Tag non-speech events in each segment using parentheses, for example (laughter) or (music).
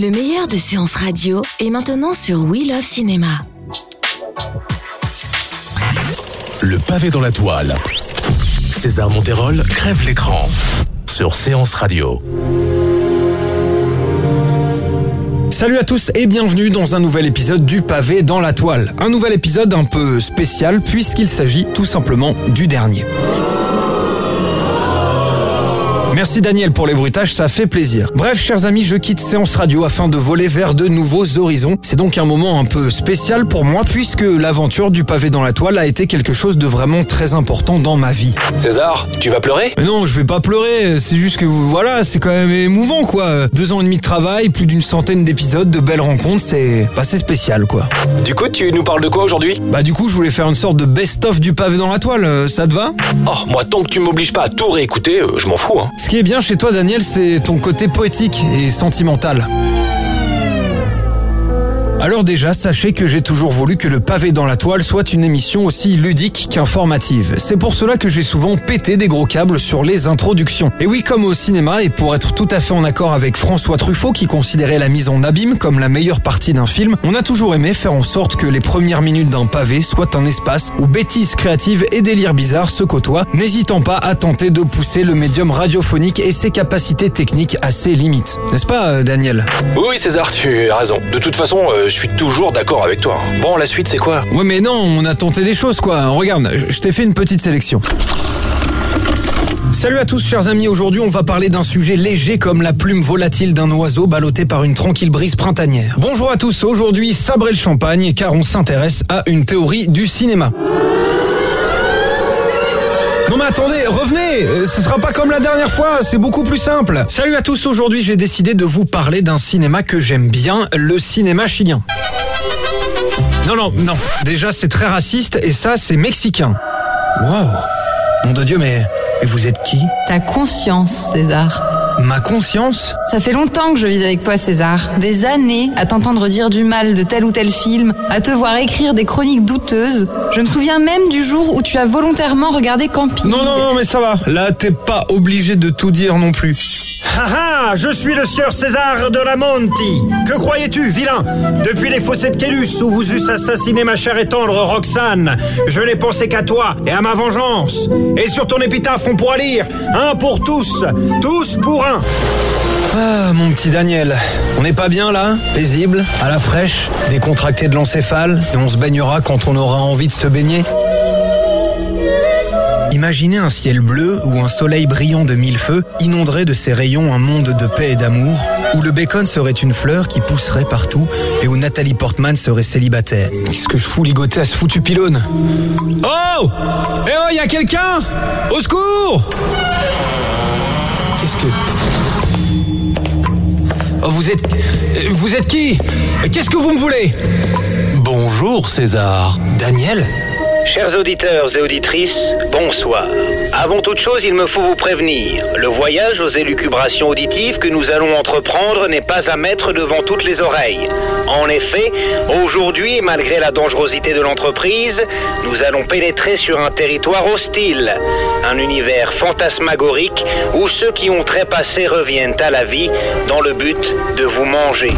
Le meilleur de séances radio est maintenant sur We Love Cinéma. Le pavé dans la toile. César Monterol crève l'écran sur Séance Radio. Salut à tous et bienvenue dans un nouvel épisode du pavé dans la toile. Un nouvel épisode un peu spécial puisqu'il s'agit tout simplement du dernier. Merci Daniel pour les bruitages, ça fait plaisir. Bref, chers amis, je quitte Séance Radio afin de voler vers de nouveaux horizons. C'est donc un moment un peu spécial pour moi puisque l'aventure du pavé dans la toile a été quelque chose de vraiment très important dans ma vie. César, tu vas pleurer? Mais non, je vais pas pleurer, c'est juste que voilà, c'est quand même émouvant quoi. Deux ans et demi de travail, plus d'une centaine d'épisodes, de belles rencontres, c'est bah, c'est spécial quoi. Du coup, tu nous parles de quoi aujourd'hui? Bah du coup, je voulais faire une sorte de best-of du pavé dans la toile, euh, ça te va? Oh, moi, tant que tu m'obliges pas à tout réécouter, euh, je m'en fous. Hein. Ce qui est bien chez toi, Daniel, c'est ton côté poétique et sentimental. Alors déjà, sachez que j'ai toujours voulu que le pavé dans la toile soit une émission aussi ludique qu'informative. C'est pour cela que j'ai souvent pété des gros câbles sur les introductions. Et oui, comme au cinéma, et pour être tout à fait en accord avec François Truffaut qui considérait la mise en abîme comme la meilleure partie d'un film, on a toujours aimé faire en sorte que les premières minutes d'un pavé soient un espace où bêtises créatives et délires bizarres se côtoient, n'hésitant pas à tenter de pousser le médium radiophonique et ses capacités techniques à ses limites. N'est-ce pas, euh, Daniel? Oui, César, tu as raison. De toute façon, euh, je suis toujours d'accord avec toi. hein. Bon, la suite, c'est quoi? Ouais mais non, on a tenté des choses quoi. Regarde, je t'ai fait une petite sélection. Salut à tous chers amis, aujourd'hui on va parler d'un sujet léger comme la plume volatile d'un oiseau ballotté par une tranquille brise printanière. Bonjour à tous, aujourd'hui sabrez le champagne car on s'intéresse à une théorie du cinéma. Non mais attendez, revenez euh, Ce sera pas comme la dernière fois, c'est beaucoup plus simple. Salut à tous, aujourd'hui j'ai décidé de vous parler d'un cinéma que j'aime bien, le cinéma chilien. Non, non, non. Déjà, c'est très raciste et ça, c'est mexicain. Wow. Nom de Dieu, mais, mais vous êtes qui? Ta conscience, César. Ma conscience Ça fait longtemps que je vis avec toi, César. Des années à t'entendre dire du mal de tel ou tel film, à te voir écrire des chroniques douteuses. Je me souviens même du jour où tu as volontairement regardé Camping. Non, non, non, mais ça va. Là, t'es pas obligé de tout dire non plus. Ah ah, je suis le sieur César de la Monti. Que croyais-tu, vilain? Depuis les fossés de Kélus où vous eussent assassiné ma chère et tendre Roxane, je n'ai pensé qu'à toi et à ma vengeance. Et sur ton épitaphe, on pourra lire un pour tous, tous pour un. Ah, mon petit Daniel. On n'est pas bien là Paisible, à la fraîche, décontracté de l'encéphale, et on se baignera quand on aura envie de se baigner? Imaginez un ciel bleu où un soleil brillant de mille feux inonderait de ses rayons un monde de paix et d'amour, où le bacon serait une fleur qui pousserait partout et où Nathalie Portman serait célibataire. Qu'est-ce que je fous ligoter à ce foutu pylône? Oh! Eh oh, y a quelqu'un! Au secours! Qu'est-ce que... Oh, vous êtes... Vous êtes qui? Qu'est-ce que vous me voulez? Bonjour, César. Daniel? Chers auditeurs et auditrices, bonsoir. Avant toute chose, il me faut vous prévenir. Le voyage aux élucubrations auditives que nous allons entreprendre n'est pas à mettre devant toutes les oreilles. En effet, aujourd'hui, malgré la dangerosité de l'entreprise, nous allons pénétrer sur un territoire hostile, un univers fantasmagorique où ceux qui ont trépassé reviennent à la vie dans le but de vous manger.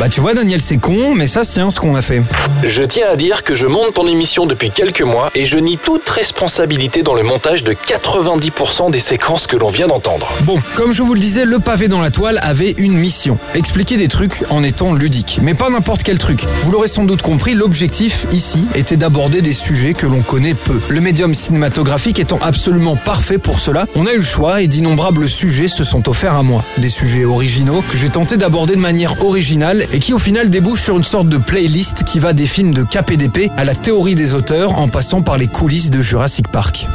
Bah tu vois Daniel c'est con mais ça c'est ce qu'on a fait. Je tiens à dire que je monte ton émission depuis quelques mois et je nie toute responsabilité dans le montage de 90% des séquences que l'on vient d'entendre. Bon, comme je vous le disais, le pavé dans la toile avait une mission. Expliquer des trucs en étant ludique. Mais pas n'importe quel truc. Vous l'aurez sans doute compris, l'objectif ici était d'aborder des sujets que l'on connaît peu. Le médium cinématographique étant absolument parfait pour cela, on a eu le choix et d'innombrables sujets se sont offerts à moi. Des sujets originaux que j'ai tenté d'aborder de manière originale et qui au final débouchent sur une sorte de playlist qui va des films de KPDP à la théorie des auteurs en passant par les coulisses de Jurassic Park.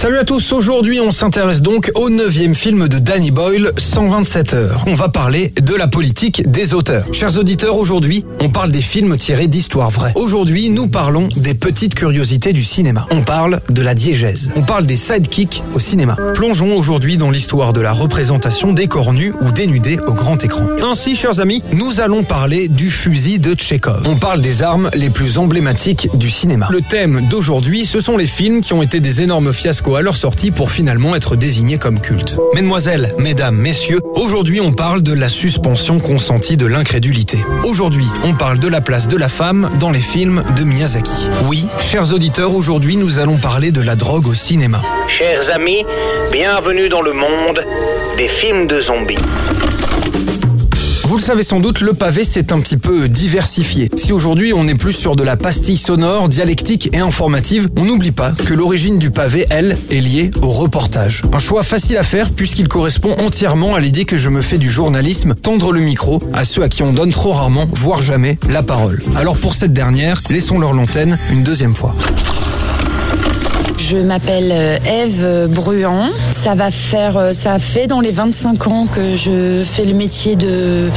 Salut à tous, aujourd'hui on s'intéresse donc au neuvième film de Danny Boyle, 127 heures. On va parler de la politique des auteurs. Chers auditeurs, aujourd'hui on parle des films tirés d'histoires vraies. Aujourd'hui nous parlons des petites curiosités du cinéma. On parle de la diégèse. On parle des sidekicks au cinéma. Plongeons aujourd'hui dans l'histoire de la représentation des corps nus ou dénudés au grand écran. Ainsi, chers amis, nous allons parler du fusil de Tchekhov. On parle des armes les plus emblématiques du cinéma. Le thème d'aujourd'hui, ce sont les films qui ont été des énormes fiascos à leur sortie pour finalement être désignés comme cultes. Mesdemoiselles, mesdames, messieurs, aujourd'hui on parle de la suspension consentie de l'incrédulité. Aujourd'hui, on parle de la place de la femme dans les films de Miyazaki. Oui, chers auditeurs, aujourd'hui nous allons parler de la drogue au cinéma. Chers amis, bienvenue dans le monde des films de zombies. Vous le savez sans doute, le pavé s'est un petit peu diversifié. Si aujourd'hui on est plus sur de la pastille sonore, dialectique et informative, on n'oublie pas que l'origine du pavé, elle, est liée au reportage. Un choix facile à faire puisqu'il correspond entièrement à l'idée que je me fais du journalisme, tendre le micro à ceux à qui on donne trop rarement, voire jamais, la parole. Alors pour cette dernière, laissons leur l'antenne une deuxième fois. Je m'appelle euh, Eve Bruand. Ça va faire, euh, ça fait dans les 25 ans que je fais le métier de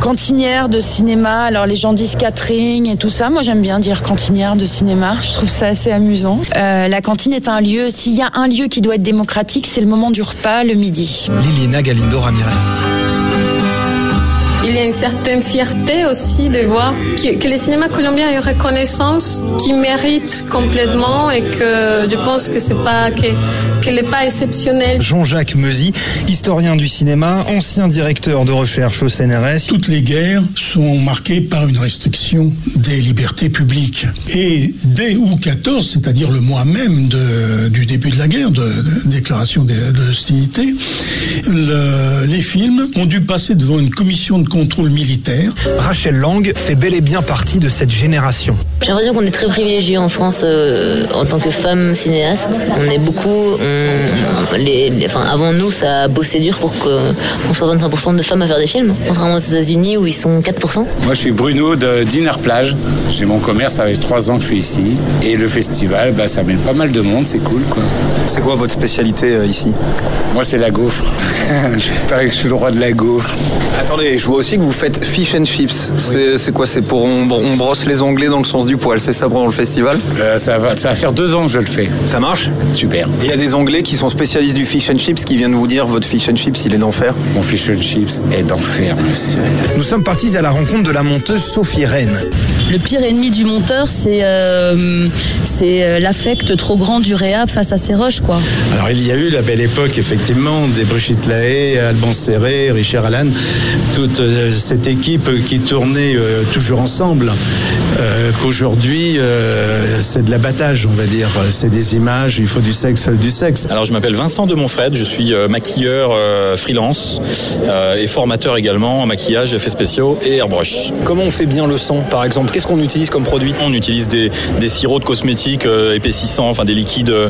cantinière de cinéma. Alors les gens disent catering et tout ça. Moi j'aime bien dire cantinière de cinéma. Je trouve ça assez amusant. Euh, la cantine est un lieu. S'il y a un lieu qui doit être démocratique, c'est le moment du repas, le midi. Liliana Galindo Ramirez. Il y a une certaine fierté aussi de voir que, que le cinéma colombien a une reconnaissance qui mérite complètement et que je pense que c'est pas que qu'elle n'est pas exceptionnelle. Jean-Jacques Meusy, historien du cinéma, ancien directeur de recherche au CNRS. Toutes les guerres sont marquées par une restriction des libertés publiques. Et dès août 14, c'est-à-dire le mois même de, du début de la guerre, de, de déclaration de, de hostilité, le, les films ont dû passer devant une commission de contrôle militaire. Rachel Lang fait bel et bien partie de cette génération. J'ai l'impression qu'on est très privilégié en France euh, en tant que femme cinéaste. On est beaucoup, on, les, les- enfin, avant nous, ça a bossé dur pour qu'on soit 25% de femmes à faire des films, contrairement aux États-Unis où ils sont 4%. Moi, je suis Bruno de Dinner Plage. J'ai mon commerce, ça fait trois ans que je suis ici. Et le festival, bah, ça mène pas mal de monde, c'est cool, quoi. C'est quoi votre spécialité euh, ici? Moi, c'est la gaufre. (laughs) je parie que je suis le roi de la gaufre. Attendez, je vois aussi que vous faites fish and chips. C'est c'est quoi C'est pour on, on brosse les onglets dans le sens du poil. C'est ça pendant le festival? Euh, ça, va, ça va faire deux ans que je le fais. Ça marche? Super. Il y a des anglais qui sont spécialistes du fish and chips qui viennent vous dire votre fish and chips il est d'enfer? Mon fish and chips est d'enfer, monsieur. Nous sommes partis à la rencontre de la monteuse Sophie Rennes. Le pire ennemi du monteur, c'est euh, c'est euh, l'affect trop grand du réa face à ses rushs, quoi. Alors il y a eu la belle époque effectivement des Brigitte Lahaye, Alban Serré, Richard Allan, toute euh, cette équipe qui tournait euh, toujours ensemble. Euh, Qu'aujourd'hui euh, c'est de l'abattage on va dire, c'est des images, il faut du sexe, du sexe. Alors je m'appelle Vincent de Montfred, je suis euh, maquilleur euh, freelance euh, et formateur également en maquillage, effets spéciaux et airbrush. Comment on fait bien le sang par exemple? Qu'est-ce qu'on utilise comme produit? On utilise des, des sirops de cosmétiques euh, épaississants, enfin des liquides euh,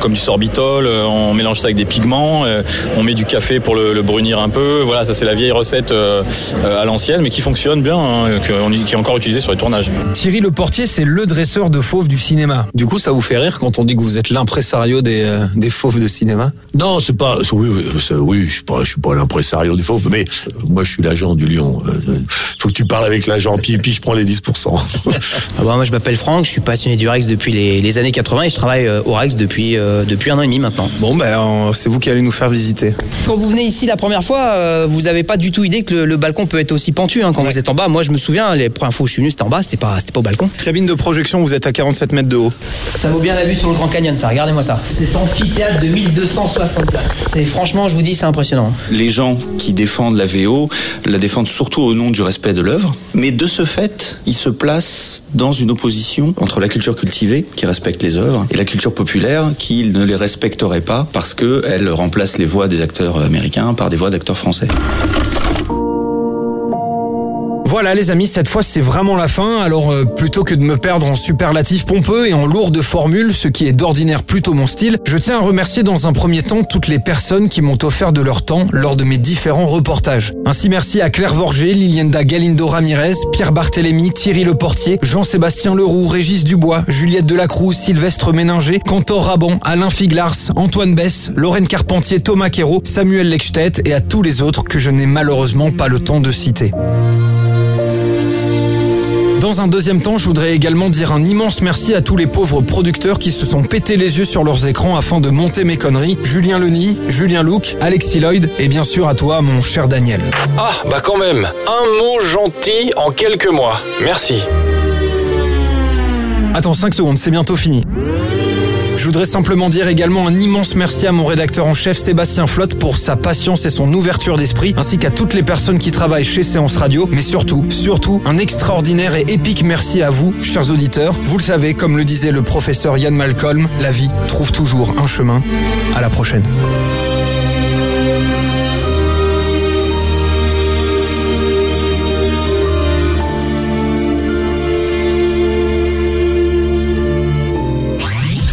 comme du sorbitol, euh, on mélange ça avec des pigments, euh, on met du café pour le, le brunir un peu, voilà ça c'est la vieille recette euh, à l'ancienne mais qui fonctionne bien, hein, qui est encore utilisée sur les tournages. Thierry Le Portier, c'est le dresseur de fauves du cinéma. Du coup, ça vous fait rire quand on dit que vous êtes l'impresario des, euh, des fauves de cinéma? Non, c'est pas. Oui, oui, je suis pas, je suis pas l'impresario du fauve, mais euh, moi, je suis l'agent du lion. Euh, euh, faut que tu parles avec l'agent, puis, puis je prends les 10%. (laughs) Ah bah, moi je m'appelle Franck, je suis passionné du Rex depuis les, les années 80 et je travaille euh, au Rex depuis, euh, depuis un an et demi maintenant. Bon, ben, c'est vous qui allez nous faire visiter. Quand vous venez ici la première fois, euh, vous n'avez pas du tout idée que le, le balcon peut être aussi pentu hein, quand vous êtes en bas. Moi je me souviens, les premières fois où je suis venu c'était en bas, c'était pas, c'était pas au balcon. Cabine de projection, vous êtes à 47 mètres de haut. Ça vaut bien la vue sur le Grand Canyon ça, regardez-moi ça. C'est amphithéâtre de 1260 places. C'est franchement, je vous dis, c'est impressionnant. Les gens qui défendent la VO la défendent surtout au nom du respect de l'œuvre, mais de ce fait, ils se placent dans une opposition entre la culture cultivée, qui respecte les œuvres, et la culture populaire, qui ne les respecterait pas parce qu'elle remplace les voix des acteurs américains par des voix d'acteurs français. Voilà les amis, cette fois c'est vraiment la fin, alors euh, plutôt que de me perdre en superlatifs pompeux et en lourdes formules, ce qui est d'ordinaire plutôt mon style, je tiens à remercier dans un premier temps toutes les personnes qui m'ont offert de leur temps lors de mes différents reportages. Ainsi merci à Claire Vorger, Lilienda Galindo Ramirez, Pierre Barthélémy, Thierry Leportier, Jean-Sébastien Leroux, Régis Dubois, Juliette Delacruz, Sylvestre Méninger, Cantor Raban, Alain Figlars, Antoine Bess, Lorraine Carpentier, Thomas Quérault, Samuel Lechstedt et à tous les autres que je n'ai malheureusement pas le temps de citer. Dans un deuxième temps, je voudrais également dire un immense merci à tous les pauvres producteurs qui se sont pété les yeux sur leurs écrans afin de monter mes conneries. Julien Leny, Julien Luc, Alexis Lloyd et bien sûr à toi, mon cher Daniel. Ah, bah quand même, un mot gentil en quelques mois. Merci. Attends 5 secondes, c'est bientôt fini. Je voudrais simplement dire également un immense merci à mon rédacteur en chef Sébastien Flotte pour sa patience et son ouverture d'esprit, ainsi qu'à toutes les personnes qui travaillent chez Séance Radio, mais surtout, surtout, un extraordinaire et épique merci à vous, chers auditeurs. Vous le savez, comme le disait le professeur Yann Malcolm, la vie trouve toujours un chemin. À la prochaine.